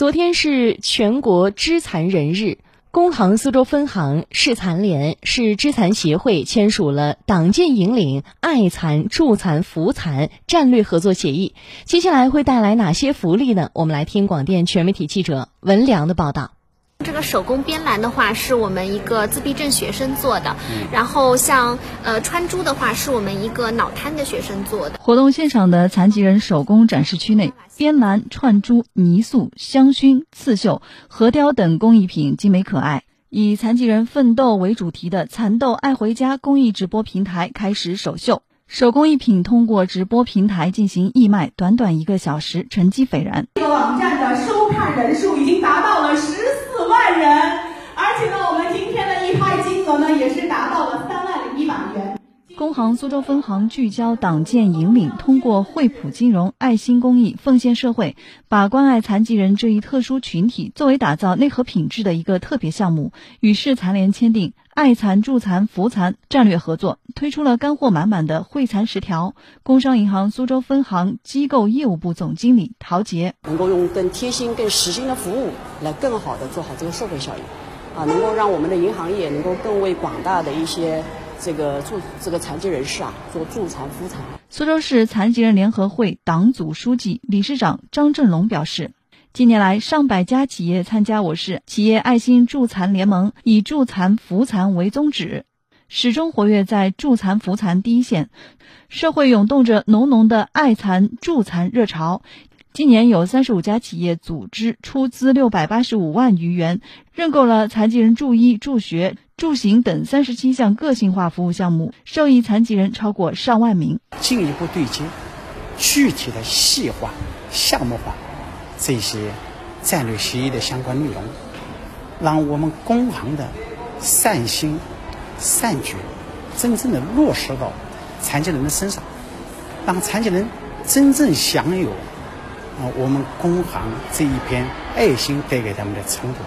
昨天是全国肢残人日，工行苏州分行、市残联、市肢残协会签署了党建引领爱残助残扶残战略合作协议。接下来会带来哪些福利呢？我们来听广电全媒体记者文良的报道。这个手工编篮的话，是我们一个自闭症学生做的。然后像呃穿珠的话，是我们一个脑瘫的学生做的。活动现场的残疾人手工展示区内，编篮、串珠、泥塑、香薰、刺绣、核雕等工艺品精美可爱。以“残疾人奋斗”为主题的“蚕豆爱回家”公益直播平台开始首秀，手工艺品通过直播平台进行义卖，短短一个小时成绩斐然。这个网站的收看人数已经达到了十四。万人，而且呢，我们今天的一拍金额呢，也是达到了三万零一百元。工行苏州分行聚焦党建引领，通过惠普金融、爱心公益、奉献社会，把关爱残疾人这一特殊群体作为打造内核品质的一个特别项目，与市残联签订爱残助残扶残战略合作，推出了干货满满的惠残十条。工商银行苏州分行机构业务部总经理陶杰，能够用更贴心、更实心的服务，来更好的做好这个社会效应，啊，能够让我们的银行业能够更为广大的一些。这个助这个残疾人士啊，做助残扶残。苏州市残疾人联合会党组书记、理事长张振龙表示，近年来上百家企业参加我市企业爱心助残联盟，以助残扶残为宗旨，始终活跃在助残扶残第一线，社会涌动着浓浓的爱残助残热潮。今年有三十五家企业组织出资六百八十五万余元，认购了残疾人助医、助学、助行等三十七项个性化服务项目，受益残疾人超过上万名。进一步对接，具体的细化、项目化这些战略协议的相关内容，让我们工行的善心、善举真正的落实到残疾人的身上，让残疾人真正享有。我们工行这一篇爱心带给他们的成果。